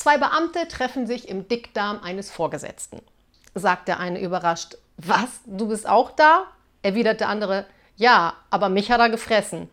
Zwei Beamte treffen sich im Dickdarm eines Vorgesetzten. Sagt der eine überrascht, was, du bist auch da? erwidert der andere, ja, aber mich hat er gefressen.